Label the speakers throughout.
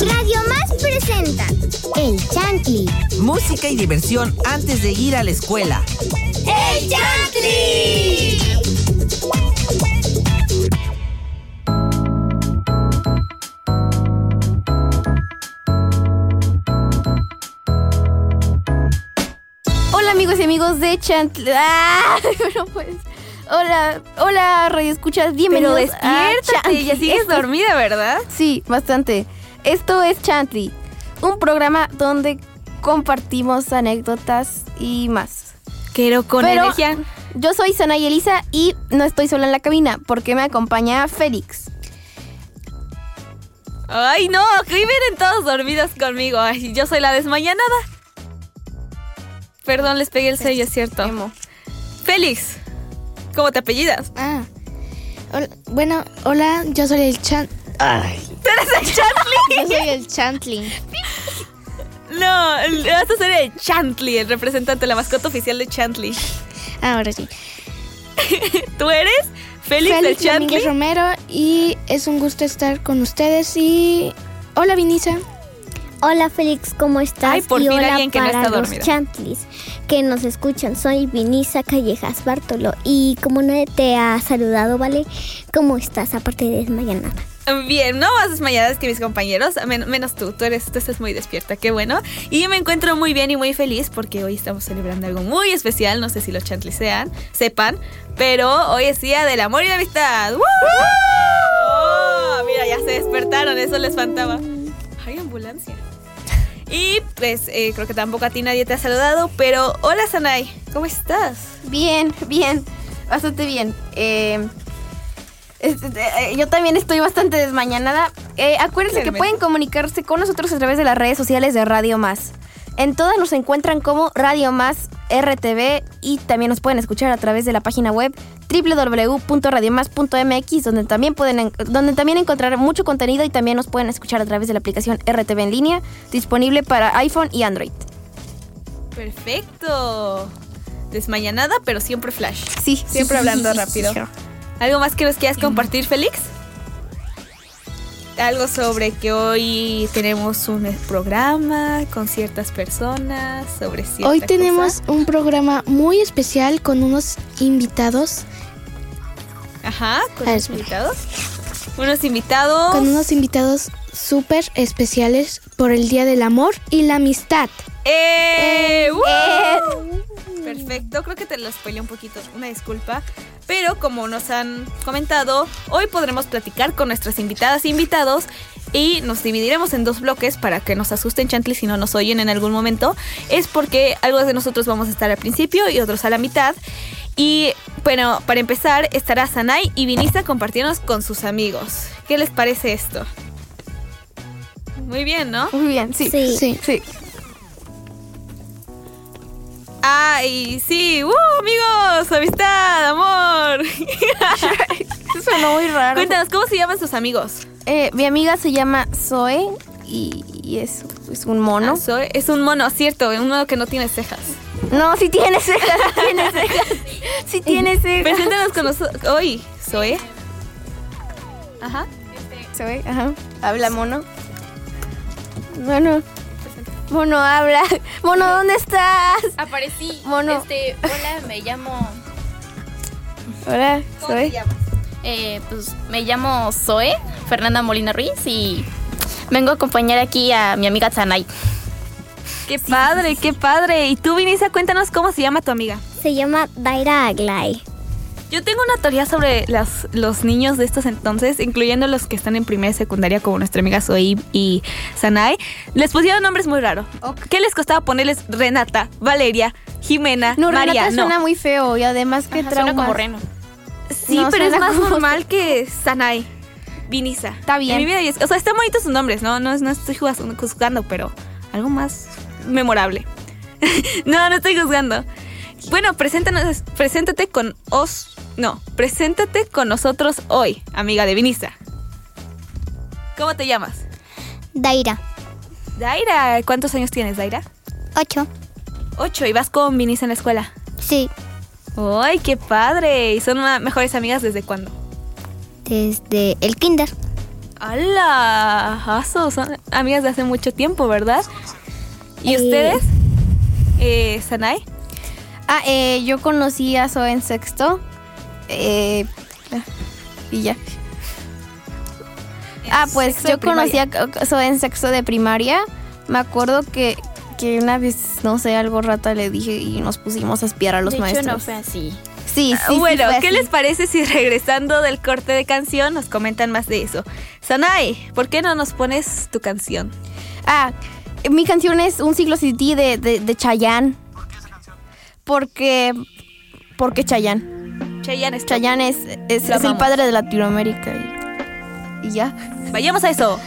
Speaker 1: Radio Más presenta El Chantli.
Speaker 2: Música y diversión antes de ir a la escuela.
Speaker 1: ¡El Chantli!
Speaker 3: Hola amigos y amigos de Chantli. ¡Ah! No puedes. Hola, hola Radio Escuchas,
Speaker 4: Pero
Speaker 3: bienvenidos a
Speaker 4: despiértate,
Speaker 3: Chantli.
Speaker 4: ya sigues dormida, ¿verdad?
Speaker 3: Sí, bastante. Esto es Chantli, un programa donde compartimos anécdotas y más.
Speaker 4: Quiero con
Speaker 3: Pero-
Speaker 4: energía.
Speaker 3: Yo soy Sana y Elisa y no estoy sola en la cabina porque me acompaña Félix.
Speaker 4: Ay, no, que vienen todos dormidos conmigo. Ay, yo soy la desmañanada. Perdón, les pegué el sello, es cierto.
Speaker 3: Emo.
Speaker 4: Félix, ¿cómo te apellidas?
Speaker 5: Ah. Hola- bueno, hola, yo soy el Chan. Ay.
Speaker 4: ¿Tú eres el Chantley?
Speaker 5: Yo soy el Chantling.
Speaker 4: No, a ser el Chantley, el representante, la mascota oficial de Chantley.
Speaker 5: Ah, ahora sí.
Speaker 4: ¿Tú eres Félix,
Speaker 5: Félix
Speaker 4: el Chantley?
Speaker 5: Domínguez Romero y es un gusto estar con ustedes y hola Vinisa.
Speaker 1: Hola Félix, ¿cómo estás?
Speaker 4: Ay, por
Speaker 1: y
Speaker 4: fin
Speaker 1: hola
Speaker 4: alguien que no
Speaker 1: para
Speaker 4: está
Speaker 1: los. Chantlis que nos escuchan. Soy Vinisa Callejas Bartolo y como nadie te ha saludado, ¿vale? ¿Cómo estás aparte de desmayanada?
Speaker 4: Bien, no más desmayadas que mis compañeros, men- menos tú, tú eres, tú estás muy despierta, qué bueno. Y me encuentro muy bien y muy feliz porque hoy estamos celebrando algo muy especial, no sé si los chantlis sean, sepan, pero hoy es día del amor y la amistad. ¡Woo! Oh, mira, ya se despertaron, eso les faltaba. Hay ambulancia. Y pues eh, creo que tampoco a ti nadie te ha saludado, pero hola Sanay, ¿cómo estás?
Speaker 3: Bien, bien, bastante bien. Eh, este, eh, yo también estoy bastante desmañanada. Eh, acuérdense que pueden comunicarse con nosotros a través de las redes sociales de Radio Más. En todas nos encuentran como Radio Más RTV y también nos pueden escuchar a través de la página web www.radiomás.mx donde también pueden en- donde también encontrar mucho contenido y también nos pueden escuchar a través de la aplicación RTV en línea disponible para iPhone y Android.
Speaker 4: Perfecto. Desmañanada, pero siempre flash.
Speaker 3: Sí,
Speaker 4: Siempre hablando rápido. ¿Algo más que nos quieras compartir, Félix? Algo sobre que hoy tenemos un programa con ciertas personas, sobre
Speaker 5: Hoy
Speaker 4: cosa.
Speaker 5: tenemos un programa muy especial con unos invitados,
Speaker 4: Ajá, con unos invitados. Unos invitados.
Speaker 5: con unos invitados súper especiales por el Día del Amor y la Amistad.
Speaker 4: ¡Eh! ¡Uh! Perfecto, creo que te lo spoilé un poquito, una disculpa. Pero como nos han comentado, hoy podremos platicar con nuestras invitadas e invitados y nos dividiremos en dos bloques para que nos asusten chantlis si no nos oyen en algún momento. Es porque algo de nosotros vamos a estar al principio y otros a la mitad. Y bueno, para empezar estará Sanay y Vinisa compartiéndonos con sus amigos. ¿Qué les parece esto? Muy bien, ¿no?
Speaker 3: Muy bien, sí.
Speaker 1: Sí.
Speaker 5: Sí.
Speaker 3: Sí.
Speaker 4: Ay, sí, ¡uh, amigos! Amistad, amor.
Speaker 3: Sonó muy raro.
Speaker 4: Cuéntanos, ¿cómo se llaman sus amigos?
Speaker 3: Eh, mi amiga se llama Zoe y, y es, es un mono.
Speaker 4: Ah, Zoe. Es un mono, cierto, un mono que no tiene cejas.
Speaker 3: No, sí tiene cejas, sí tiene cejas. Sí tiene cejas.
Speaker 4: Preséntanos con nosotros. Hoy, Zoe. Ajá.
Speaker 3: Zoe, ajá. Habla mono. Mono. Mono, habla. Mono, ¿dónde estás?
Speaker 6: Aparecí.
Speaker 3: Mono.
Speaker 6: Este, hola, me llamo.
Speaker 3: Hola, Zoe.
Speaker 6: eh, pues me llamo Zoe, Fernanda Molina Ruiz y vengo a acompañar aquí a mi amiga Tanay.
Speaker 4: Qué padre, qué padre. Y tú, Vinisa, cuéntanos cómo se llama tu amiga.
Speaker 1: Se llama Daira Aglay.
Speaker 4: Yo tengo una teoría sobre las, los niños de estos entonces, incluyendo los que están en primera y secundaria, como nuestra amiga Zoe y Sanay. Les pusieron nombres muy raros. ¿Qué les costaba ponerles Renata, Valeria, Jimena,
Speaker 3: No,
Speaker 4: María?
Speaker 3: Renata
Speaker 4: no.
Speaker 3: suena muy feo y además que
Speaker 6: Ajá,
Speaker 3: trauma.
Speaker 6: suena como reno.
Speaker 4: Sí,
Speaker 3: No,
Speaker 4: pero es más
Speaker 3: como-
Speaker 4: normal que Sanay. Vinisa.
Speaker 3: Está bien.
Speaker 4: En mi vida, y es- o sea, están bonitos sus nombres, ¿no? No, no estoy juzgando, juzgando, pero algo más memorable. no, no estoy juzgando. Bueno, preséntanos, preséntate con os. No, preséntate con nosotros hoy, amiga de Vinisa. ¿Cómo te llamas?
Speaker 1: Daira.
Speaker 4: Daira, ¿cuántos años tienes, Daira?
Speaker 1: Ocho.
Speaker 4: Ocho, y vas con Vinisa en la escuela.
Speaker 1: Sí.
Speaker 4: ¡Ay, qué padre! ¿Y son mejores amigas desde cuándo?
Speaker 1: Desde el kinder.
Speaker 4: ¡Hala! Aso, son amigas de hace mucho tiempo, ¿verdad? ¿Y
Speaker 1: Eh.
Speaker 4: ustedes? Eh, ¿Sanay?
Speaker 3: Ah, eh, yo conocí a Zoe en sexto. Eh, y ya. Ah, pues yo conocí a Zoe en sexto de primaria. Me acuerdo que, que una vez, no sé, algo rata le dije y nos pusimos a espiar a los
Speaker 6: de
Speaker 3: maestros.
Speaker 6: hecho, no fue así.
Speaker 3: Sí, sí,
Speaker 4: bueno, ¿qué
Speaker 3: así.
Speaker 4: les parece si regresando del corte de canción nos comentan más de eso? Sanay, ¿por qué no nos pones tu canción?
Speaker 3: Ah, mi canción es Un siglo sin ti de, de, de Chayanne. Porque. Porque Chayanne.
Speaker 4: Chayanne está.
Speaker 3: Chayanne es, es, es el padre de Latinoamérica. Y, y ya.
Speaker 4: Vayamos a eso.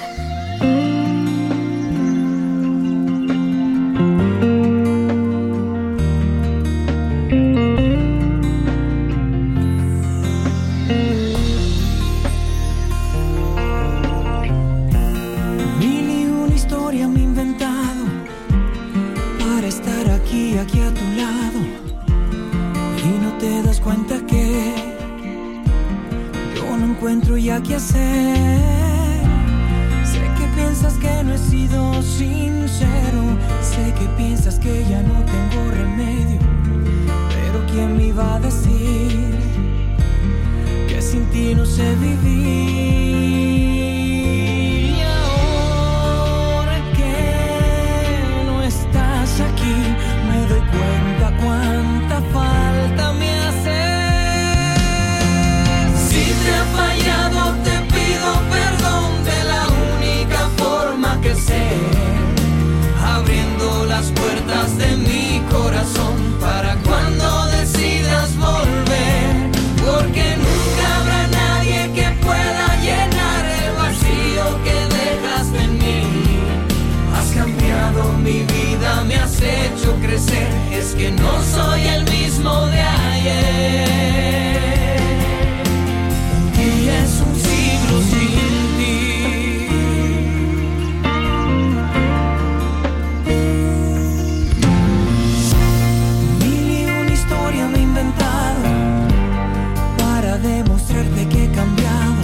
Speaker 7: Que piensas que ya no tengo remedio. Pero ¿quién me iba a decir que sin ti no sé vivir? Has hecho crecer, es que no soy el mismo de ayer. Un día es un siglo sin ti. Mil y una historia me he inventado para demostrarte que he cambiado.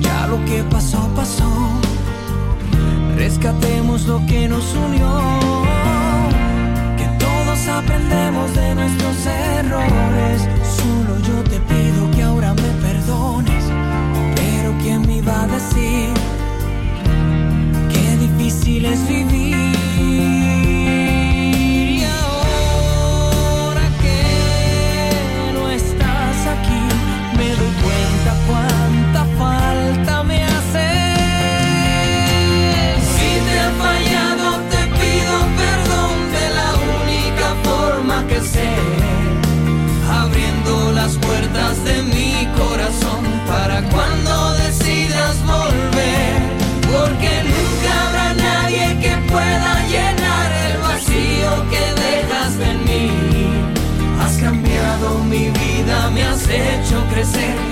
Speaker 7: Ya lo que pasó, pasó. Rescatemos lo que nos unió. Difícil es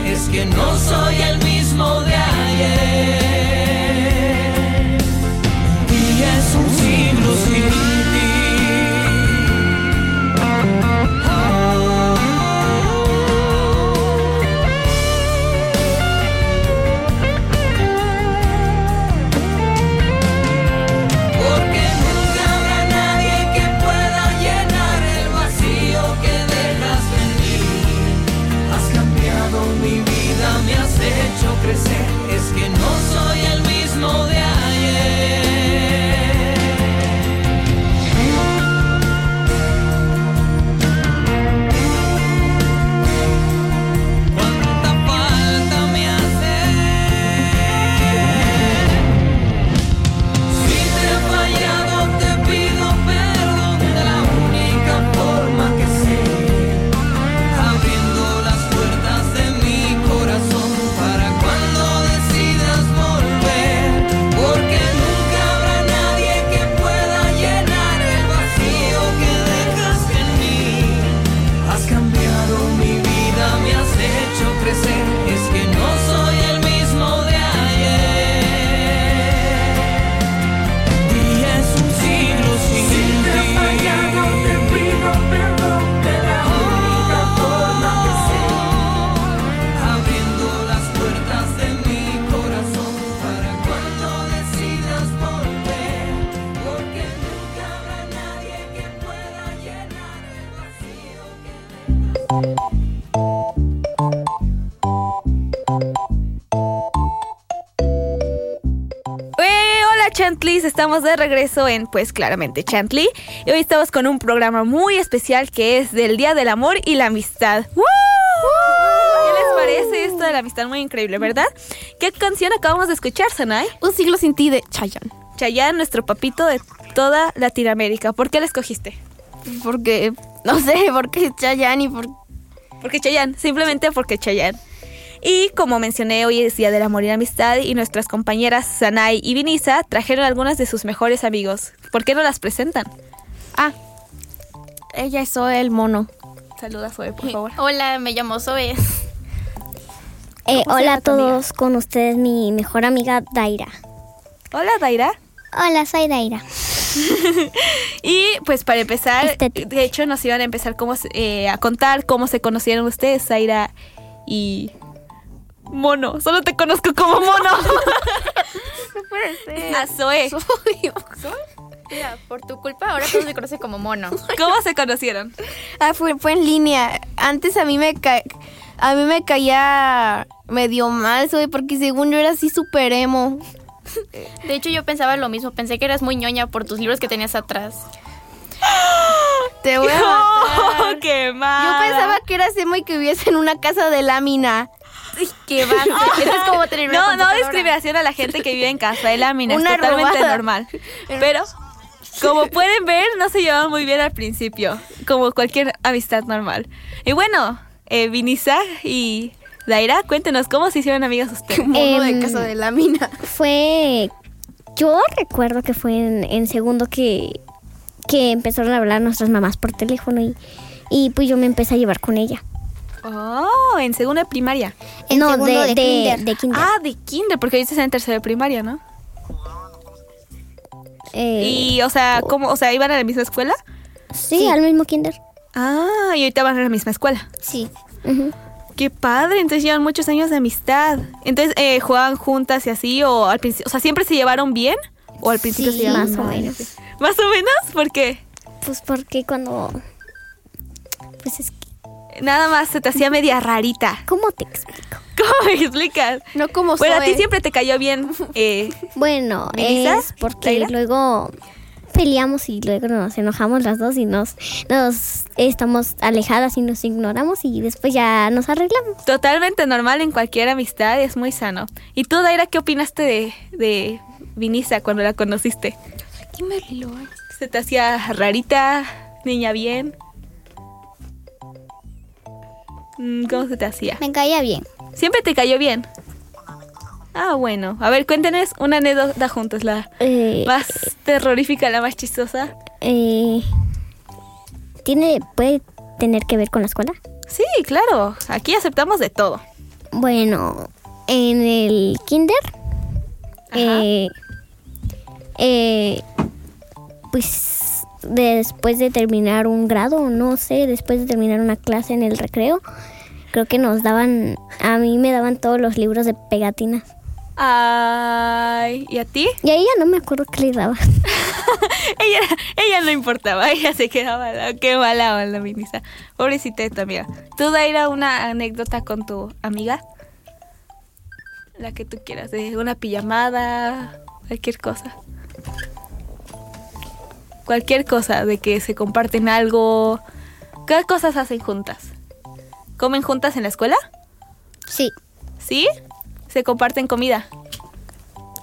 Speaker 7: es que no soy el mismo de ayer. Eh,
Speaker 4: hola Chantlis, estamos de regreso en Pues Claramente Chantley. Y hoy estamos con un programa muy especial que es del Día del Amor y la Amistad. ¿Qué les parece esto de la amistad? Muy increíble, ¿verdad? ¿Qué canción acabamos de escuchar, Sanay?
Speaker 3: Un siglo sin ti de Chayanne.
Speaker 4: Chayanne, nuestro papito de toda Latinoamérica. ¿Por qué la escogiste?
Speaker 3: Porque, no sé, porque Chayanne y porque
Speaker 4: porque Chayanne, simplemente porque Chayanne. Y como mencioné, hoy es Día del Amor y la Amistad y nuestras compañeras Sanay y Vinisa trajeron algunas de sus mejores amigos. ¿Por qué no las presentan?
Speaker 3: Ah, ella es Zoe el mono.
Speaker 4: Saluda, Zoe, por favor.
Speaker 6: Hola, me llamo Zoe.
Speaker 1: Eh,
Speaker 3: ¿Cómo se
Speaker 1: hola a
Speaker 3: amiga?
Speaker 1: todos, con ustedes mi mejor amiga Daira.
Speaker 4: Hola, Daira.
Speaker 1: Hola, soy Daira.
Speaker 4: Y pues para empezar,
Speaker 1: Estética.
Speaker 4: de hecho nos iban a empezar cómo, eh, a contar cómo se conocieron ustedes, Zaira y Mono. Solo te conozco como Mono.
Speaker 3: No puede ser.
Speaker 4: a Zoe.
Speaker 6: Mira, por tu culpa ahora todo se conoce como mono.
Speaker 4: ¿Cómo se conocieron?
Speaker 3: Ah, fue, fue en línea. Antes a mí me ca- a mí me caía medio mal, Zoe, porque según yo era así súper emo.
Speaker 6: De hecho, yo pensaba lo mismo. Pensé que eras muy ñoña por tus libros que tenías atrás.
Speaker 3: Te voy a matar.
Speaker 4: ¡Oh, qué mal!
Speaker 3: Yo pensaba que eras emo y que viviese en una casa de lámina.
Speaker 6: ¿Qué va? Eso es como tener una
Speaker 4: No, no discriminación a la gente que vive en casa de láminas,
Speaker 3: Una
Speaker 4: totalmente
Speaker 3: robada.
Speaker 4: normal. Pero, como pueden ver, no se llevaban muy bien al principio, como cualquier amistad normal. Y bueno, eh, Vinisa y Daira, cuéntenos cómo se hicieron amigas ustedes.
Speaker 3: Mono de
Speaker 1: Em,
Speaker 3: casa de lámina.
Speaker 1: Fue. Yo recuerdo que fue en, en segundo que, que empezaron a hablar nuestras mamás por teléfono y, y pues yo me empecé a llevar con ella.
Speaker 4: Oh, en segunda de primaria.
Speaker 1: En no, de, de, de kinder.
Speaker 4: Ah, de kinder, porque ahorita están en tercera de primaria, ¿no?
Speaker 1: Eh,
Speaker 4: Y, o sea, ¿cómo? O sea, ¿iban a la misma escuela?
Speaker 1: sí, al mismo kinder.
Speaker 4: Ah, y ahorita van a la misma escuela.
Speaker 1: Sí. Ujú.
Speaker 4: Qué padre, entonces llevan muchos años de amistad. Entonces, eh, ¿juegan juntas y así? ¿O al principio, o sea, siempre se llevaron bien? ¿O al principio
Speaker 1: Sí,
Speaker 4: se llevaban
Speaker 1: más o menos.
Speaker 4: ¿Más o menos? ¿Por qué?
Speaker 1: Pues porque cuando. Pues es que.
Speaker 4: Nada más se te hacía media rarita.
Speaker 1: ¿Cómo te explico?
Speaker 4: ¿Cómo me explicas?
Speaker 3: No como
Speaker 4: Bueno, a ti siempre te cayó bien. Eh,
Speaker 1: Bueno,
Speaker 4: ¿Melissa?
Speaker 1: es porque luego peleamos y luego nos enojamos las dos y nos, nos estamos alejadas y nos ignoramos y después ya nos arreglamos.
Speaker 4: totalmente normal en cualquier amistad, es muy sano. ¿Y tú, Daira, qué opinaste de, de Vinisa cuando la conociste? ¿Se te hacía rarita? ¿Niña bien? Mm, ¿Cómo se te hacía?
Speaker 1: Me caía bien.
Speaker 4: ¿Siempre te cayó bien? Ah, bueno. A ver, cuéntenos una anécdota juntos, la
Speaker 1: Eh,
Speaker 4: más terrorífica, la más chistosa.
Speaker 1: eh, ¿Tiene, puede tener que ver con la escuela?
Speaker 4: Sí, claro. Aquí aceptamos de todo.
Speaker 1: Bueno, en el kinder, eh, eh, pues después de terminar un grado, no sé, después de terminar una clase en el recreo, creo que nos daban, a mí me daban todos los libros de pegatinas.
Speaker 4: Ay, ¿y a ti?
Speaker 1: Y a ella no me acuerdo qué le daba.
Speaker 4: ella, ella no importaba, ella se quedaba, la- qué mala onda, Vinisa. Pobrecita de tu amiga. ¿Tú, Daira, una anécdota con tu amiga? La que tú quieras, de una pijamada, cualquier cosa. Cualquier cosa, de que se comparten algo. ¿Qué cosas hacen juntas? ¿Comen juntas en la escuela?
Speaker 1: Sí.
Speaker 4: ¿Sí? ¿Se comparten comida?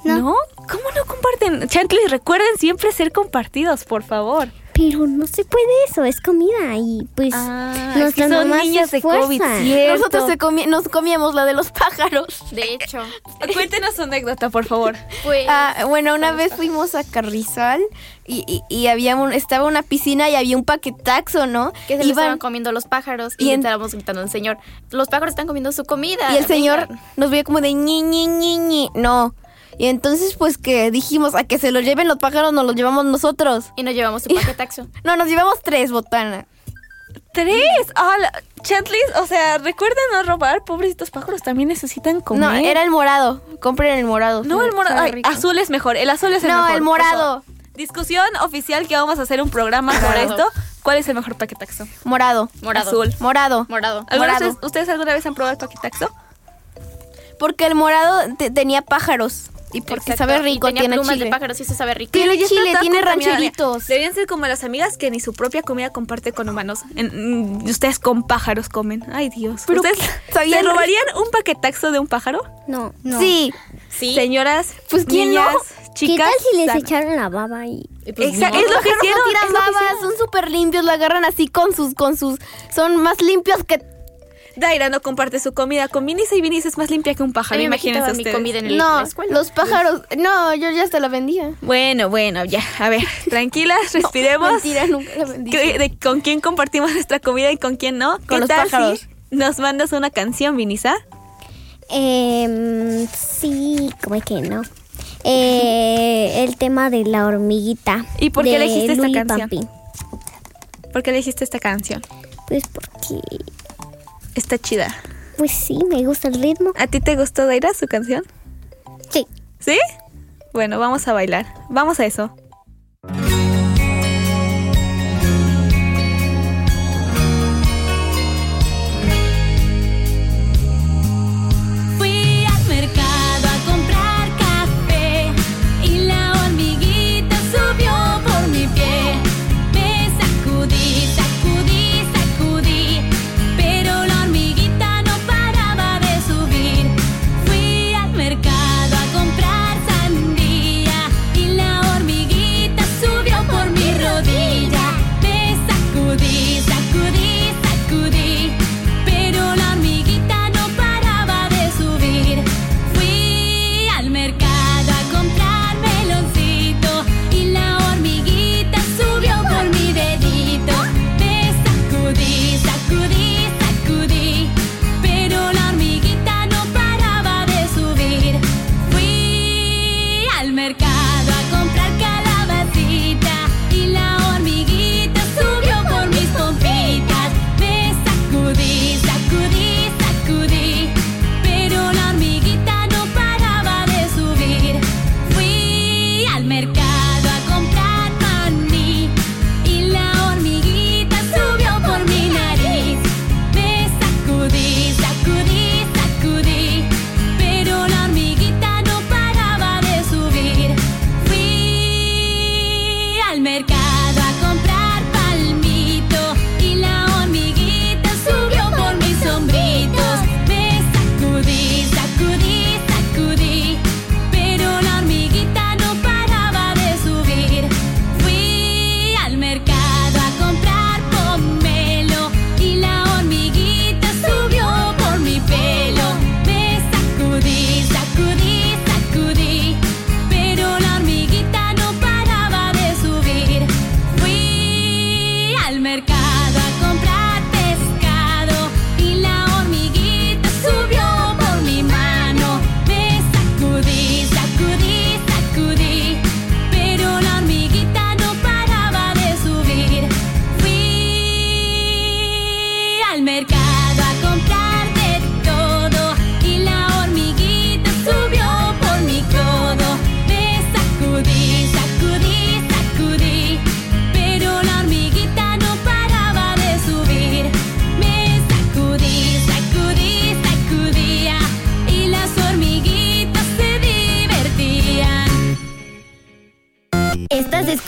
Speaker 1: No.
Speaker 4: ¿Cómo no comparten? Chantley, recuerden siempre ser compartidos, por favor.
Speaker 1: Pero no se puede eso, es comida y pues
Speaker 4: Ah, es que
Speaker 1: nuestras
Speaker 4: son
Speaker 1: mamás
Speaker 4: niñas
Speaker 1: se
Speaker 4: de COVID.
Speaker 3: Nosotros se comi- nos comíamos la de los pájaros.
Speaker 6: De hecho,
Speaker 4: Cuéntenos su anécdota, por favor.
Speaker 6: pues.
Speaker 3: Ah, bueno, una vez fuimos a Carrizal y, y- y había un, estaba una piscina y había un paquetaxo, ¿no?
Speaker 6: que se
Speaker 3: Iban-
Speaker 6: estaban comiendo los pájaros y,
Speaker 3: y
Speaker 6: le
Speaker 3: en-
Speaker 6: estábamos gritando al señor, los pájaros están comiendo su comida.
Speaker 3: y el señor
Speaker 6: vengan".
Speaker 3: nos veía como de ñi, ñi, ñi, ñi. No. Y entonces, pues que dijimos a que se lo lleven los pájaros, nos los llevamos nosotros.
Speaker 6: Y nos llevamos su paquetaxo.
Speaker 3: No, nos llevamos tres, botana.
Speaker 4: ¡Tres! ¡Hola! Chantley, o sea, recuerden no robar, pobrecitos pájaros también necesitan comer.
Speaker 3: No, era el morado. Compren el morado.
Speaker 4: No, el morado. Ay, azul es mejor. El azul es el
Speaker 3: No,
Speaker 4: mejor.
Speaker 3: el morado.
Speaker 4: Eso. Discusión oficial que vamos a hacer un programa sobre
Speaker 6: Morado.
Speaker 4: esto. ¿Cuál es el mejor paquetaxo?
Speaker 3: Morado.
Speaker 6: Morado.
Speaker 4: Azul.
Speaker 3: Morado.
Speaker 6: Morado.
Speaker 4: ¿Alguna
Speaker 3: Morado.
Speaker 4: vez- ¿Ustedes alguna vez han probado el paquetaxo?
Speaker 3: Porque el morado te- tenía pájaros. Y porque
Speaker 6: Exacto,
Speaker 3: sabe
Speaker 6: y
Speaker 3: rico,
Speaker 6: tenía
Speaker 3: tiene
Speaker 6: plumas
Speaker 3: chile.
Speaker 6: de pájaros y eso sabe rico.
Speaker 3: Tiene chile, tiene rancheritos.
Speaker 8: Deberían ser como las amigas que ni su propia comida comparte con humanos. En- mm, ustedes con pájaros comen. Ay, Dios.
Speaker 3: Pero,
Speaker 8: ¿Ustedes se robarían un paquetaxo de un pájaro?
Speaker 1: No, no.
Speaker 3: Sí.
Speaker 6: Sí.
Speaker 8: Señoras,
Speaker 3: Pues, ¿quién
Speaker 8: niñas,
Speaker 3: no?
Speaker 1: ¿Qué
Speaker 8: chicas.
Speaker 1: tal si les echaron la baba y
Speaker 6: Y pues,
Speaker 8: Exacto, es lo que hicieron.
Speaker 3: no tiran
Speaker 8: es lo que
Speaker 3: babas,
Speaker 8: hicieron.
Speaker 3: son súper limpios, lo agarran así con sus, con sus, son más limpios que...
Speaker 8: Daira no comparte su comida con Vinice y Vinice es más limpia que un
Speaker 6: A
Speaker 8: pájaro.
Speaker 6: mí me
Speaker 8: Imagínense
Speaker 6: mi
Speaker 8: ustedes.
Speaker 6: comida en el-
Speaker 3: No,
Speaker 6: la escuela.
Speaker 3: los pájaros, no, yo ya hasta la vendía.
Speaker 8: Bueno, bueno, ya. A ver, tranquilas, respiremos.
Speaker 3: Mentira, nunca la vendí.
Speaker 8: ¿Qué- de con quién compartimos nuestra comida y con quién no? ¿Qué
Speaker 3: los
Speaker 8: tal
Speaker 3: pájaros.
Speaker 8: si nos mandas una canción, Vinisa?
Speaker 1: Em, sí, como es que no. Eh, el tema de la hormiguita.
Speaker 8: ¿Y por qué
Speaker 1: de
Speaker 8: elegiste esta
Speaker 1: Luli
Speaker 8: canción? ¿Por qué elegiste esta canción?
Speaker 1: Pues porque,
Speaker 8: Está chida.
Speaker 1: pues sí, me gusta el ritmo.
Speaker 8: ¿A ti te gustó, Daira, su canción?
Speaker 1: Sí.
Speaker 8: ¿Sí? Bueno, vamos a bailar. Vamos a eso.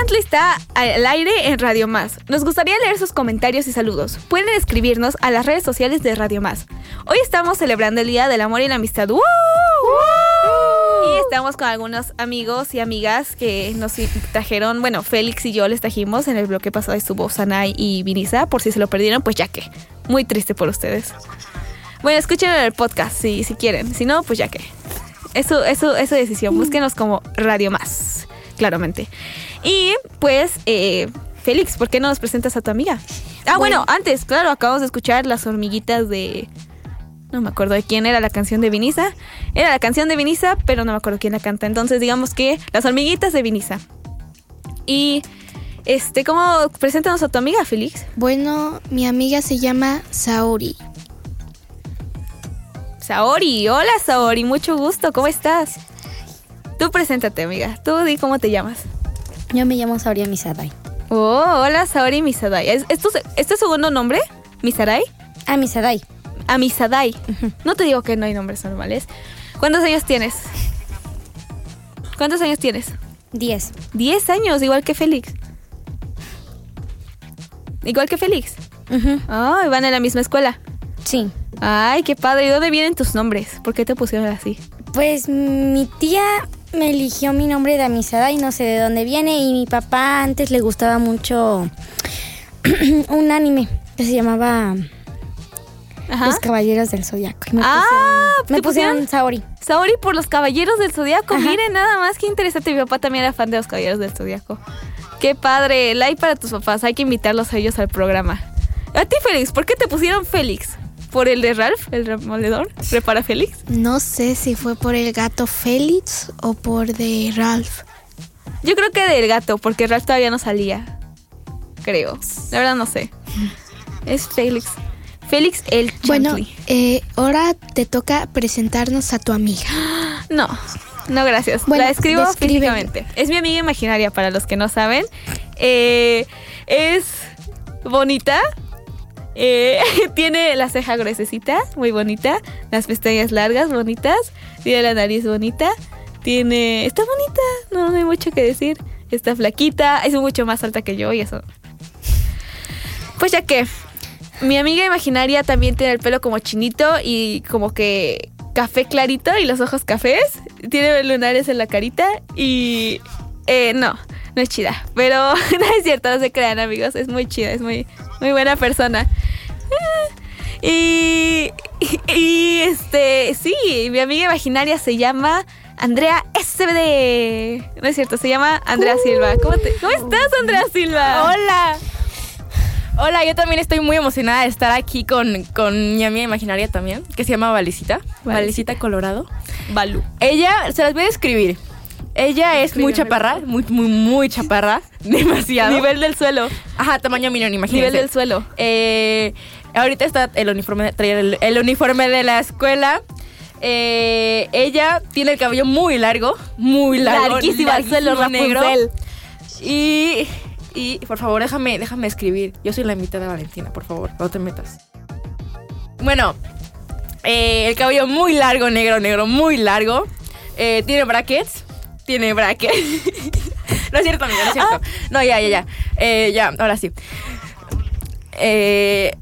Speaker 8: Chantley está al aire en Radio Más. Nos gustaría leer sus comentarios y saludos. Pueden escribirnos a las redes sociales de Radio Más. Hoy estamos celebrando el Día del Amor y la Amistad. ¡Woo! Y estamos con algunos amigos y amigas que nos trajeron, bueno, Félix y yo les trajimos, en el bloque pasado estuvo Sanay y Vinisa, por si se lo perdieron, pues ya que. Muy triste por ustedes. Bueno, escuchen el podcast si, si quieren, si no, pues ya que. Eso, eso, esa decisión, búsquenos como Radio Más, claramente. Y pues, eh, Félix, ¿por qué no nos presentas a tu amiga? Ah, bueno, antes, claro, acabamos de escuchar las hormiguitas de... No me acuerdo de quién era la canción de Vinisa. Era la canción de Vinisa, pero no me acuerdo quién la canta. Entonces digamos que las hormiguitas de Vinisa. Y
Speaker 4: Este, ¿cómo preséntanos a tu amiga, Félix?
Speaker 5: Bueno, mi amiga se llama Saori.
Speaker 4: Saori. Hola, Saori. Mucho gusto. ¿Cómo estás? Tú preséntate, amiga. Tú di cómo te llamas.
Speaker 9: Yo me llamo Sauria Misaday.
Speaker 4: Oh, hola, Saori Misadai. ¿Es, es tu, ¿es tu segundo nombre? ¿Misarai?
Speaker 9: Ah, Misaday.
Speaker 4: A Misadai. No te digo que no hay nombres normales. ¿Cuántos años tienes? ¿Cuántos años tienes?
Speaker 9: Diez.
Speaker 4: Diez años, igual que Félix. Igual que Félix. Ay, van a la misma escuela.
Speaker 9: Sí.
Speaker 4: Ay, qué padre. ¿Y dónde vienen tus nombres? ¿Por qué te pusieron así?
Speaker 9: Pues mi tía me eligió mi nombre de Amisada y no sé de dónde viene. Y mi papá antes le gustaba mucho un anime que se llamaba
Speaker 4: Ajá.
Speaker 9: Los Caballeros del Zodiaco. Me
Speaker 4: Ah,
Speaker 9: pusieron,
Speaker 4: ¿te
Speaker 9: me pusieron
Speaker 4: pusieron?
Speaker 9: Saori.
Speaker 4: Saori por los Caballeros del Zodiaco.
Speaker 9: Ajá.
Speaker 4: Miren, nada más que interesante. Mi papá también era fan de los Caballeros del Zodiaco. Qué padre. Like para tus papás. Hay que invitarlos a ellos al programa. A ti, Félix, ¿por qué te pusieron Félix? ¿Por el de Ralph, el remoledor? ¿Repara Félix?
Speaker 5: No sé si fue por el gato Félix o por de Ralph.
Speaker 4: Yo creo que del gato, porque Ralph todavía no salía. Creo. La verdad no sé. Es Félix. Félix el
Speaker 5: Bueno,
Speaker 4: Chantley.
Speaker 5: eh, ahora te toca presentarnos a tu amiga.
Speaker 4: No, no, gracias.
Speaker 5: Bueno,
Speaker 4: la escribo físicamente. Es mi amiga imaginaria, para los que no saben. Eh, es bonita. Eh, tiene la ceja gruesecita, muy bonita. Las pestañas largas, bonitas. Tiene la nariz bonita. Tiene. Está bonita, no, no hay mucho que decir. Está flaquita, es mucho más alta que yo y eso. Pues ya que. Mi amiga imaginaria también tiene el pelo como chinito y como que café clarito y los ojos cafés. Tiene lunares en la carita y... eh, no, no es chida. Pero no es cierto, no se crean amigos. Es muy chida, es muy, muy buena persona. Y, y este, sí, mi amiga imaginaria se llama Andrea SBD. No es cierto, se llama Andrea Silva. ¿Cómo, te- ¿Cómo estás, Andrea Silva?
Speaker 10: Hola. Hola, yo también estoy muy emocionada de estar aquí con, con mi amiga imaginaria también, que se llama Valecita. Valecita Colorado.
Speaker 4: Balú.
Speaker 10: Ella, se las voy a describir. Ella es muy chaparra, muy, muy, muy chaparra. Demasiado.
Speaker 4: Nivel del suelo.
Speaker 10: Ajá, tamaño minion, imagínense.
Speaker 4: Nivel del suelo.
Speaker 10: Eh, ahorita está el uniforme, trae el, el uniforme de la escuela. Eh, ella tiene el cabello muy largo, muy largo.
Speaker 4: Larguísimo al suelo,
Speaker 10: negro. Y, y, por favor, déjame, déjame escribir. Yo soy la mitad de Valentina, por favor, no te metas. Bueno, eh, el cabello muy largo, negro, negro, muy largo. Eh, tiene brackets. Tiene brackets. no es cierto, amiga, no es cierto. No, ya, ya, ya. Eh, ya, ahora sí. Eh,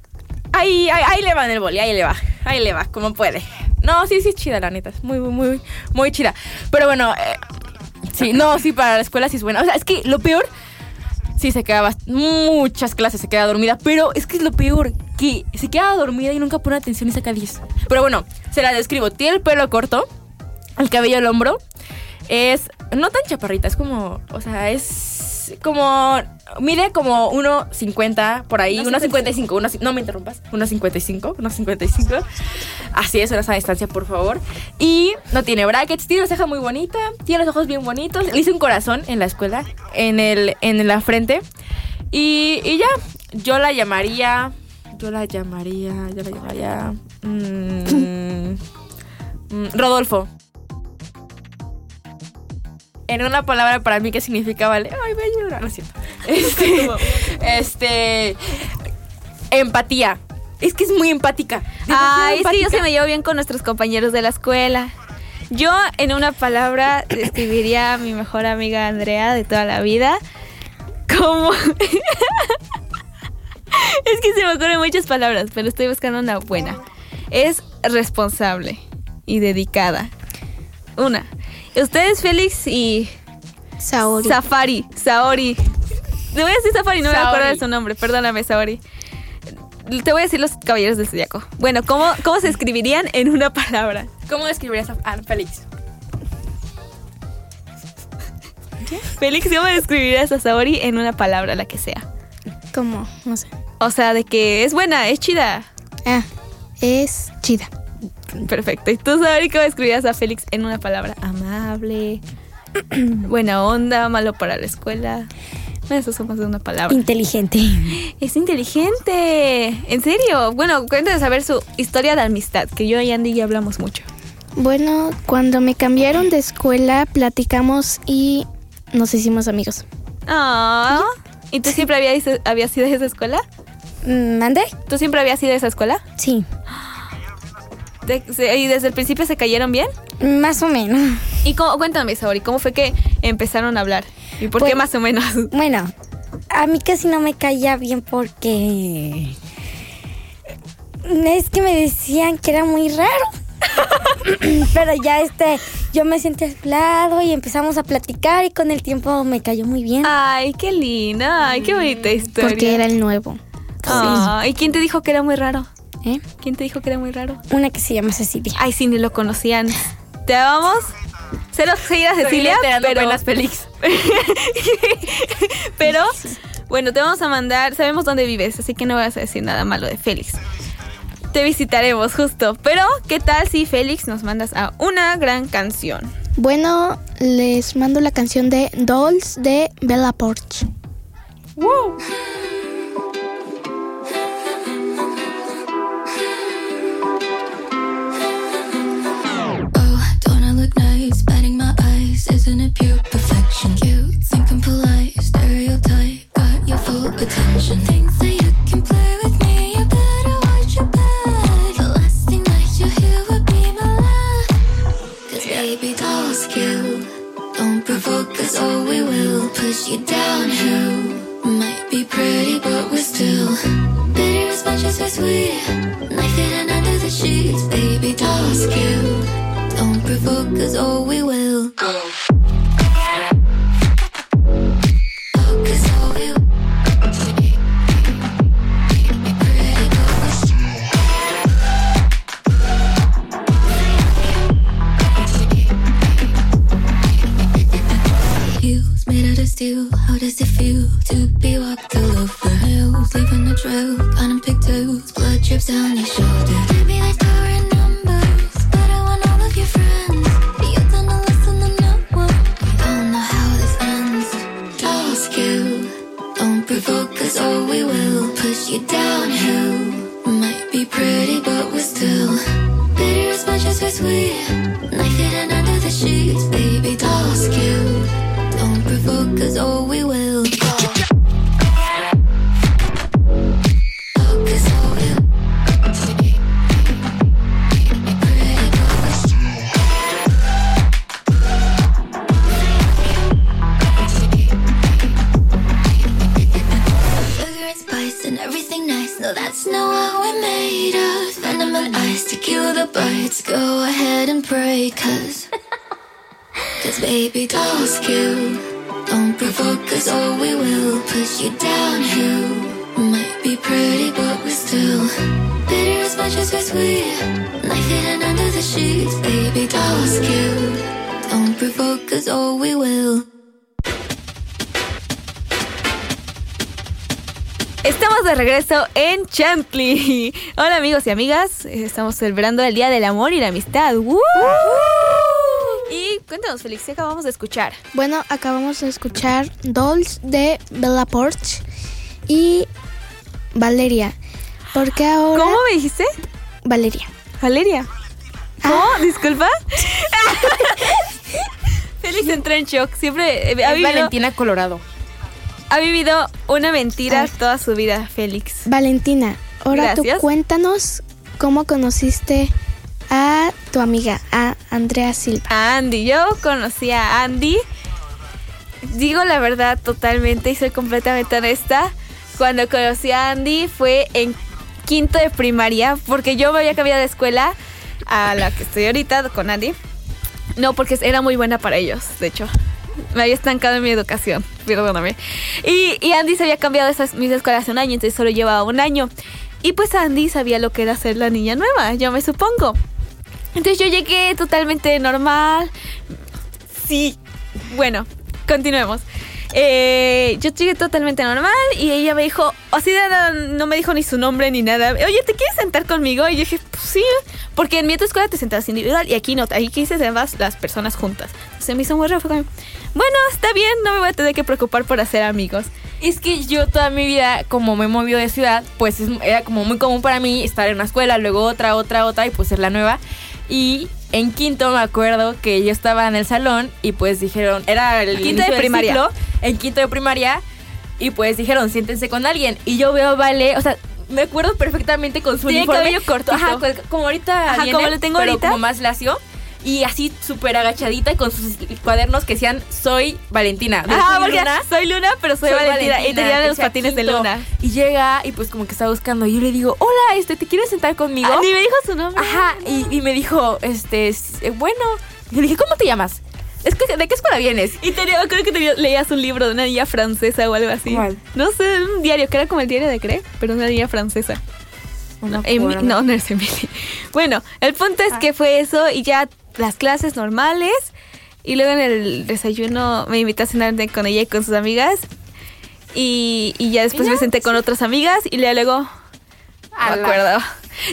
Speaker 10: ahí, ahí, ahí le va en el boli, ahí le va. Ahí le va, como puede. No, sí, sí es chida, la neta. Es muy, muy, muy, muy chida. Pero bueno, eh, sí, no, sí, para la escuela sí es buena. O sea, es que lo peor, sí se queda bast- muchas clases, se queda dormida. Pero es que es lo peor, que se queda dormida y nunca pone atención y saca 10. Pero bueno, se la describo. Tiene el pelo corto, el cabello al hombro. Es no tan chaparrita, es como, o sea, es como, mide como 1.50 por ahí, 1.55, uno, no me interrumpas, 1.55, 1.55. Así es, una sana distancia, por favor. Y no tiene brackets, tiene una ceja muy bonita, tiene los ojos bien bonitos. Le hice un corazón en la escuela, en, el, en la frente. Y, y ya, yo la llamaría, yo la llamaría, yo la llamaría... mm, mm, Rodolfo. En una palabra para mí que significa vale. Ay, voy a llorar, lo siento. Este, este, empatía. Es que es muy empática.
Speaker 4: Ay, sí, yo
Speaker 10: empática.
Speaker 4: se me llevo bien con nuestros compañeros de la escuela. Yo, en una palabra, describiría a mi mejor amiga Andrea de toda la vida como... es que se me ocurren muchas palabras, pero estoy buscando una buena. Es responsable y dedicada. Una. Ustedes, Félix y...
Speaker 5: Saori.
Speaker 4: Safari. Saori. Te voy a decir Safari, no me
Speaker 10: Saori.
Speaker 4: acuerdo de su nombre. Perdóname, Saori. Te voy a decir los caballeros del zodiaco. Bueno, ¿cómo, ¿cómo se escribirían en una palabra?
Speaker 10: ¿Cómo describirías a a Félix?
Speaker 4: Félix, ¿cómo describirías a Saori en una palabra, la que sea?
Speaker 5: ¿Cómo? No sé.
Speaker 4: O sea, de que es buena, es chida.
Speaker 5: Ah, es chida.
Speaker 4: Perfecto. ¿Y tú, Saori, cómo describirías a Félix en una palabra? Amable, buena onda, malo para la escuela. Eso es más de una palabra.
Speaker 9: Inteligente.
Speaker 4: Es inteligente. ¿En serio? Bueno, cuéntanos a ver su historia de amistad, que yo y Andy ya hablamos mucho.
Speaker 5: Bueno, cuando me cambiaron de escuela, platicamos y nos hicimos amigos.
Speaker 4: Ah. ¿Y tú siempre habías, habías ido a esa escuela?
Speaker 9: ¿Mande?
Speaker 4: ¿Tú siempre habías ido a esa escuela?
Speaker 9: Sí.
Speaker 4: De- se- ¿Y desde el principio se cayeron bien?
Speaker 9: Más o menos.
Speaker 4: Y cómo, cuéntame, Saori, ¿cómo fue que empezaron a hablar? ¿Y por
Speaker 9: Pues-
Speaker 4: qué más o menos?
Speaker 9: Bueno, a mí casi no me caía bien porque... Es que me decían que era muy raro. Pero ya este, yo me senté a su lado y empezamos a platicar y con el tiempo me cayó muy bien.
Speaker 4: Ay, qué linda, ay, qué bonita historia.
Speaker 5: Porque era el nuevo.
Speaker 4: Ah, ¿Y quién te dijo que era muy raro?
Speaker 9: ¿Eh?
Speaker 4: ¿Quién te dijo que era muy raro?
Speaker 9: Una que se llama Cecilia.
Speaker 4: Ay, sí, ni lo conocían. Te amamos. Cero seguir a Cecilia, pero...
Speaker 10: penas, Félix.
Speaker 4: pero, bueno, te vamos a mandar... Sabemos dónde vives, así que no vas a decir nada malo de Félix. Te visitaremos, justo. Pero, ¿qué tal si Félix nos mandas a una gran canción?
Speaker 5: Bueno, les mando la canción de Dolls de Bella Porch.
Speaker 11: Oh, Don't provoke us or we will. we
Speaker 4: Chantley. Hola amigos y amigas, estamos celebrando el Día del Amor y la Amistad. ¡Woo! Y cuéntanos, Félix, ¿qué acabamos de escuchar?
Speaker 5: Bueno, acabamos de escuchar Dolls de Bella Porch y Valeria. Porque ahora.
Speaker 4: ¿Cómo me dijiste?
Speaker 5: Valeria.
Speaker 4: Valeria. ¿Cómo? ¿Disculpa? Félix entró en shock. Siempre eh, ha vivido,
Speaker 10: Valentina Colorado.
Speaker 4: Ha vivido una mentira toda su vida, Félix.
Speaker 5: Valentina, ahora
Speaker 4: Gracias.
Speaker 5: tú cuéntanos cómo conociste a tu amiga, a Andrea Silva.
Speaker 4: A Andy. Yo conocí a Andy. Digo la verdad totalmente y soy completamente honesta. Cuando conocí a Andy fue en quinto de primaria porque yo me había cambiado de escuela a la que estoy ahorita con Andy. No, porque era muy buena para ellos, de hecho. Me había estancado en mi educación, perdóname. Y, y Andy se había cambiado esas, mis escuelas un año, entonces solo llevaba un año. Y pues Andy sabía lo que era ser la niña nueva, yo me supongo. Entonces yo llegué totalmente normal. Sí, bueno, continuemos. Eh, yo llegué totalmente normal y ella me dijo, así de nada, no me dijo ni su nombre ni nada. Oye, ¿te quieres sentar conmigo? Y yo dije, pues sí, porque en mi otra escuela te sentabas individual y aquí no, aquí se sentabas las personas juntas. Se me hizo muy raro, fue como, bueno, está bien, no me voy a tener que preocupar por hacer amigos.
Speaker 10: Es que yo toda mi vida, como me movió de ciudad, pues es- era como muy común para mí estar en una escuela, luego otra, otra, otra y pues ser la nueva. Y en quinto me acuerdo que yo estaba en el salón y pues dijeron, era el
Speaker 4: Quinto de primaria.
Speaker 10: ciclo, en quinto de primaria y pues dijeron, siéntense con alguien. Y yo veo a Vale, o sea, me acuerdo perfectamente con su
Speaker 4: Tiene
Speaker 10: uniforme.
Speaker 4: cabello cortito.
Speaker 10: Ajá, co- como ahorita
Speaker 4: Ajá,
Speaker 10: viene,
Speaker 4: como lo tengo
Speaker 10: pero
Speaker 4: ahorita.
Speaker 10: como más lacio. Y así súper agachadita y con sus cuadernos que decían, soy Valentina.
Speaker 4: Ah,
Speaker 10: Soy Luna,
Speaker 4: soy Luna, pero soy, Valentina, y tenía los patines de. Luna.
Speaker 10: Y llega y pues como que está buscando. Y yo le digo, hola, este, ¿te quieres sentar conmigo?
Speaker 4: Ah, ni me dijo su nombre.
Speaker 10: Ajá, y, y me dijo, este, eh, bueno. Y le dije, ¿cómo te llamas? Es que, ¿De qué escuela vienes?
Speaker 4: Y tenía, creo que leías un libro de una niña francesa o algo así.
Speaker 10: ¿Cuál?
Speaker 4: No sé, un diario, que era como el diario de Cree, pero una niña francesa.
Speaker 10: No,
Speaker 4: no, no es Emily. Bueno, el punto es que fue eso y ya las clases normales. Y luego en el desayuno me invité a cenar con ella y con sus amigas. Y, y ya después me senté con otras amigas y luego... luego no me acuerdo.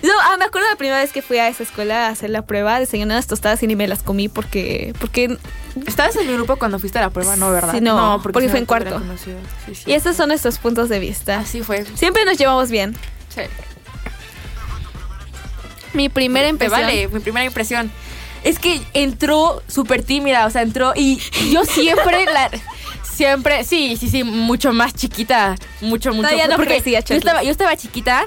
Speaker 4: No, ah, me acuerdo la primera vez que fui a esa escuela a hacer la prueba, desayuné unas tostadas y ni me las comí porque... porque
Speaker 10: ¿Estabas en mi grupo cuando fuiste a la prueba? No, ¿verdad?
Speaker 4: Sí, no, porque fue en cuarto.
Speaker 10: conocido. Sí, sí.
Speaker 4: y esos son nuestros puntos de vista.
Speaker 10: Así fue.
Speaker 4: Siempre nos llevamos bien.
Speaker 10: Sí.
Speaker 4: Mi primera impresión...
Speaker 10: vale, mi primera impresión. Es que entró súper tímida, o sea, entró y yo siempre la... Siempre, sí, sí, sí, mucho más chiquita, mucho, mucho.
Speaker 4: Todavía no
Speaker 10: porque
Speaker 4: crecía,
Speaker 10: yo estaba, yo estaba chiquita,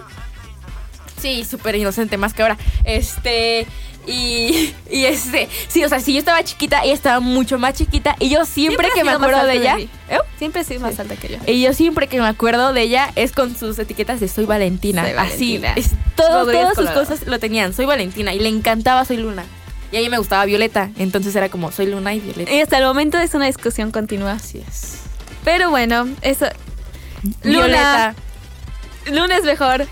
Speaker 10: sí, súper inocente, más que ahora. Este, y, y este, sí, o sea, sí, yo estaba chiquita, ella estaba mucho más chiquita, y yo siempre, que me acuerdo de ella,
Speaker 4: mí.
Speaker 10: ¿eh?
Speaker 4: Siempre he sido más alta que yo.
Speaker 10: y yo siempre que me acuerdo de ella es con sus etiquetas de Soy Valentina.
Speaker 4: Soy Valentina.
Speaker 10: Así, es, todo- todas sus
Speaker 4: Colorado.
Speaker 10: cosas lo tenían. Soy Valentina y le encantaba Soy Luna. Y a ella me gustaba Violeta, entonces era como Soy Luna y Violeta.
Speaker 4: Y hasta el momento es una discusión continua.
Speaker 10: Así es.
Speaker 4: Pero bueno, eso...
Speaker 10: Violeta.
Speaker 4: Luna, Luna es mejor.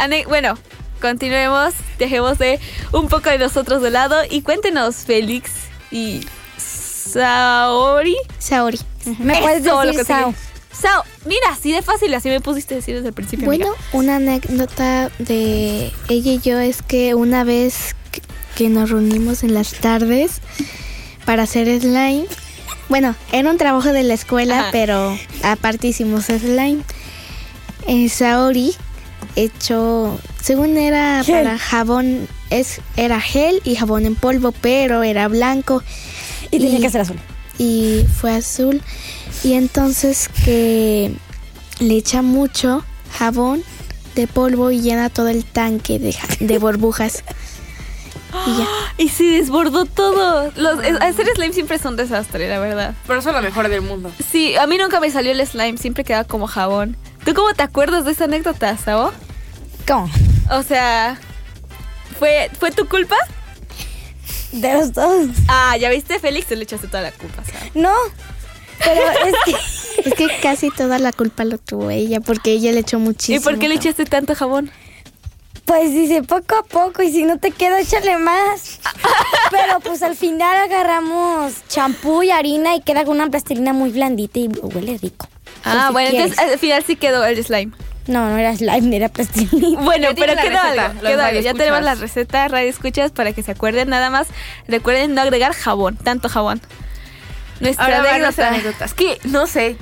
Speaker 4: Ane- bueno, continuemos. Dejemos de un poco de nosotros de lado y cuéntenos, Félix y Saori.
Speaker 9: Saori. Me
Speaker 4: Eso,
Speaker 9: puedes
Speaker 4: lo
Speaker 9: decir
Speaker 4: que
Speaker 9: Sao.
Speaker 4: Sao, mira, así de fácil, así me pusiste a decir desde el principio.
Speaker 5: Bueno,
Speaker 4: amiga.
Speaker 5: una anécdota de ella y yo es que una vez que- que nos reunimos en las tardes para hacer slime, bueno, era un trabajo de la escuela,
Speaker 4: Ajá.
Speaker 5: pero aparte hicimos slime. Eh, Saori hecho, según era
Speaker 9: Gel.
Speaker 5: para jabón, es, era gel y jabón en polvo, pero era blanco.
Speaker 9: Y tenía que ser azul.
Speaker 5: Y fue azul. Y entonces que le echa mucho jabón de polvo y llena todo el tanque de, ja- de burbujas. Y ya.
Speaker 4: Y se desbordó todo. Los, es- hacer slime siempre es un desastre, la verdad.
Speaker 10: Pero eso es lo mejor del mundo.
Speaker 4: Sí, a mí nunca me salió el slime, siempre quedaba como jabón. ¿Tú cómo te acuerdas de esa anécdota, Sao?
Speaker 9: ¿Cómo?
Speaker 4: O sea, ¿fue, ¿fue tu culpa?
Speaker 9: De los dos.
Speaker 4: Ah, ya viste, Félix, tú le echaste toda la culpa, Sao.
Speaker 9: No. Pero es que.
Speaker 5: Es que casi toda la culpa lo tuvo ella porque ella le echó muchísimo.
Speaker 4: ¿Y por qué le echaste tanto jabón?
Speaker 9: Pues dice poco a poco y si no te queda, échale más. Pero pues al final agarramos champú y harina y queda con una plastilina muy blandita y huele rico.
Speaker 4: Ah,
Speaker 9: si
Speaker 4: bueno,
Speaker 9: quieres.
Speaker 4: entonces al final sí quedó el slime.
Speaker 9: No, no era slime, era plastilina.
Speaker 4: Bueno, pero quedó
Speaker 10: receta,
Speaker 4: algo,
Speaker 10: los
Speaker 4: quedó algo. Ya tenemos la receta, radio escuchas, para que se acuerden nada más. Recuerden no agregar jabón, tanto jabón. Nuestra
Speaker 10: Ahora
Speaker 4: anécdota.
Speaker 10: nuestra anécdota. Es que, no sé.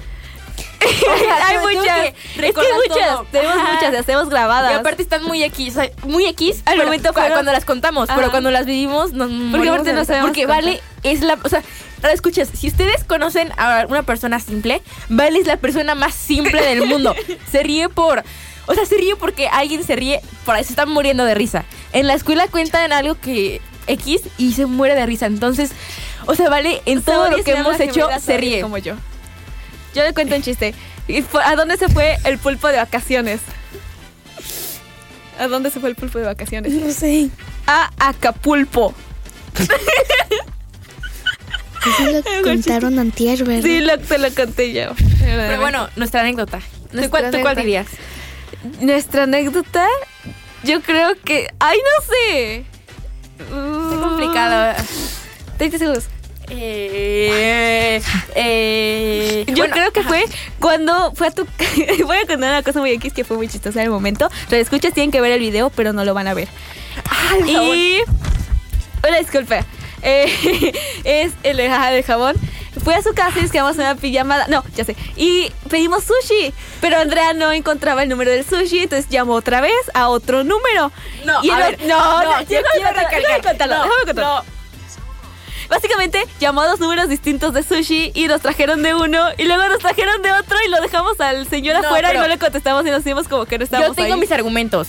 Speaker 4: Hay muchas.
Speaker 10: que
Speaker 4: Es que
Speaker 10: recordar
Speaker 4: hay muchas.
Speaker 10: todo.
Speaker 4: Tenemos
Speaker 10: Ajá.
Speaker 4: muchas, las tenemos grabadas.
Speaker 10: Y aparte están muy X, o sea, muy X
Speaker 4: Al
Speaker 10: pero
Speaker 4: momento
Speaker 10: cu-
Speaker 4: fueron-
Speaker 10: cuando las contamos,
Speaker 4: Ajá.
Speaker 10: pero cuando las vivimos nos morimos
Speaker 4: aparte
Speaker 10: de
Speaker 4: no sabemos
Speaker 10: Porque
Speaker 4: contar.
Speaker 10: Vale es la, o sea, ahora escuchas, si ustedes conocen a una persona simple, Vale es la persona más simple del mundo. Se ríe por o sea, se ríe porque alguien se ríe, por ahí se están muriendo de risa. En la escuela cuentan algo que X y se muere de risa. Entonces, o sea, Vale, en todo lo que hemos hecho se ríe.
Speaker 4: Como yo. Yo le cuento un chiste. ¿Y fue- ¿A dónde se fue el pulpo de vacaciones? ¿A dónde se fue el pulpo de vacaciones?
Speaker 9: No sé.
Speaker 4: A Acapulpo.
Speaker 5: Eso lo contaron antier, ¿verdad?
Speaker 4: Sí, lo, te lo conté yo.
Speaker 10: Pero bueno, nuestra anécdota. ¿Tú
Speaker 4: Nuestra
Speaker 10: cuál, tú cuál
Speaker 4: anécdota.
Speaker 10: dirías?
Speaker 4: Nuestra anécdota, yo creo que. ¡Ay, no sé!
Speaker 10: Qué complicado.
Speaker 4: 30 segundos.
Speaker 10: Eh, eh,
Speaker 4: Yo
Speaker 10: bueno,
Speaker 4: creo que fue cuando fue a tu... Voy a contar una cosa muy X que fue muy chistosa en el momento. Los escuchas tienen que ver el video, pero no lo van a ver. y... Una disculpa. Eh, es el ajá, del jabón. Fui a su casa y nos quedamos en una pijamada. No, ya sé. Y pedimos sushi. Pero Andrea no encontraba el número del sushi. Entonces llamó otra vez a otro número.
Speaker 10: No,
Speaker 4: y
Speaker 10: a
Speaker 4: el-
Speaker 10: ver,
Speaker 4: no,
Speaker 10: no,
Speaker 4: no,
Speaker 10: yo
Speaker 4: déjame
Speaker 10: quiero
Speaker 4: déjame contarlo,
Speaker 10: No,
Speaker 4: déjame contarlo.
Speaker 10: no.
Speaker 4: Básicamente llamó a dos números distintos de sushi y nos trajeron de uno y luego nos trajeron de otro y lo dejamos al señor
Speaker 10: No,
Speaker 4: afuera y no le contestamos y nos hicimos como que no estábamos
Speaker 10: Yo tengo
Speaker 4: ahí.
Speaker 10: mis argumentos.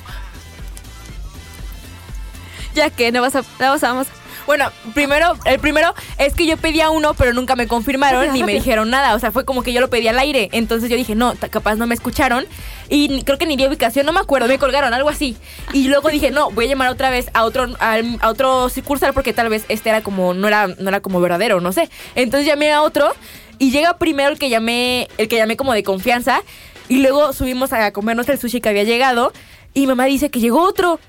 Speaker 4: Ya que no vas a, no vas a- vamos.
Speaker 10: Bueno, primero, el primero es que yo pedía uno, pero nunca me confirmaron
Speaker 4: Rápido,
Speaker 10: ni me dijeron nada. O sea, fue como que yo lo pedí al aire. Entonces yo dije, no, capaz no me escucharon. Y creo que ni di ubicación, no me acuerdo, me colgaron, algo así. Y luego dije, no, voy a llamar otra vez a otro, a, otro sucursal porque tal vez este era como, no era, no era como verdadero, no sé. Entonces llamé a otro y llega primero el que llamé, el que llamé como de confianza. Y luego subimos a comernos el sushi que había llegado. Y mamá dice que llegó otro.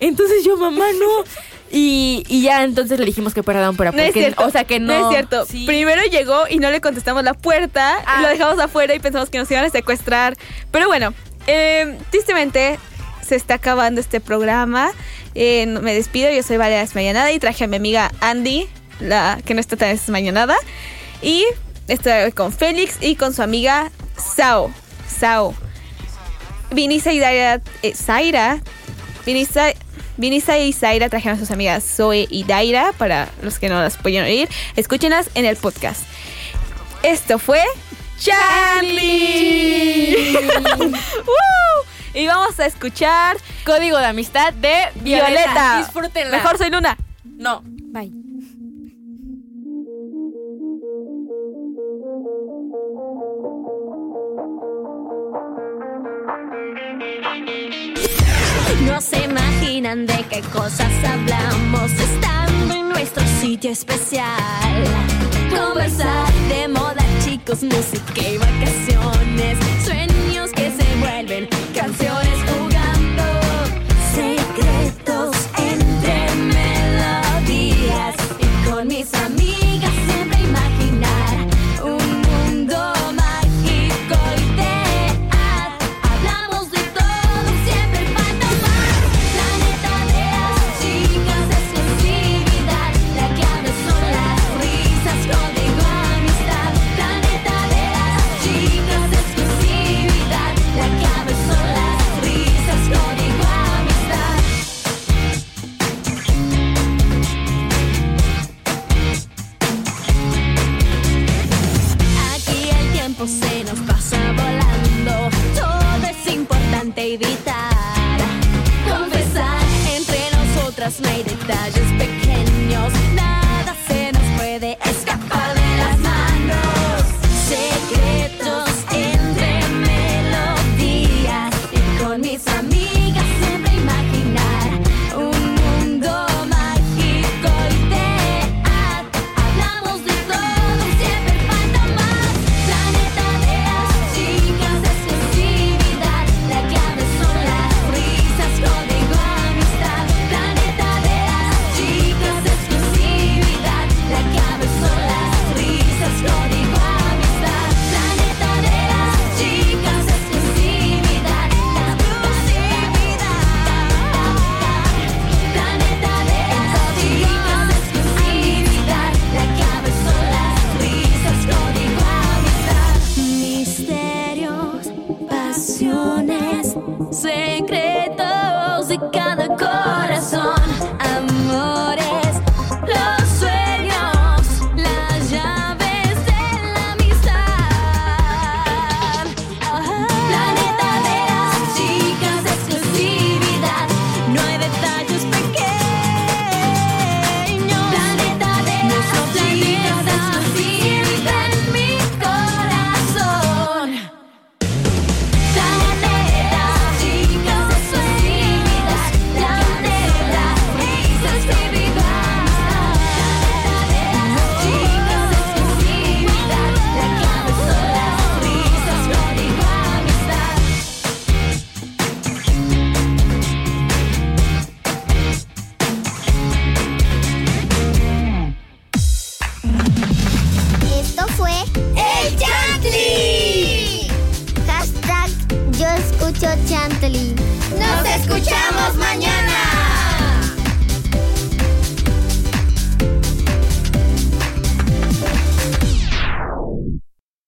Speaker 10: Entonces yo, mamá, no. Y, y ya entonces le dijimos que perdón, pero
Speaker 4: No es
Speaker 10: porque-
Speaker 4: cierto.
Speaker 10: o sea que no.
Speaker 4: es cierto.
Speaker 10: Sí.
Speaker 4: Primero llegó y no le contestamos la puerta.
Speaker 10: Ah.
Speaker 4: Lo dejamos afuera y pensamos que nos iban a secuestrar. Pero bueno, eh, tristemente se está acabando este programa. Eh, no- me despido. Yo soy Valeria Desmayanada y traje a mi amiga Andy, la que no está tan desmayanada. Y estoy con Félix y con su amiga Sao. Sao. Vinisa y Daira. eh, Zaira. Vinisa. Vinisa y Zaira trajeron a sus amigas Zoe y Daira para los que no las pudieron oír. Escúchenlas en el podcast. Esto fue Charlie. Y vamos a escuchar
Speaker 10: Código de amistad de Violeta.
Speaker 4: Violeta.
Speaker 10: Disfrútenla.
Speaker 4: Mejor soy Luna.
Speaker 10: No.
Speaker 9: Bye.
Speaker 8: No se imaginan de qué cosas hablamos estando en nuestro sitio especial. Conversar de moda, chicos, música y vacaciones. Sueños que se vuelven canciones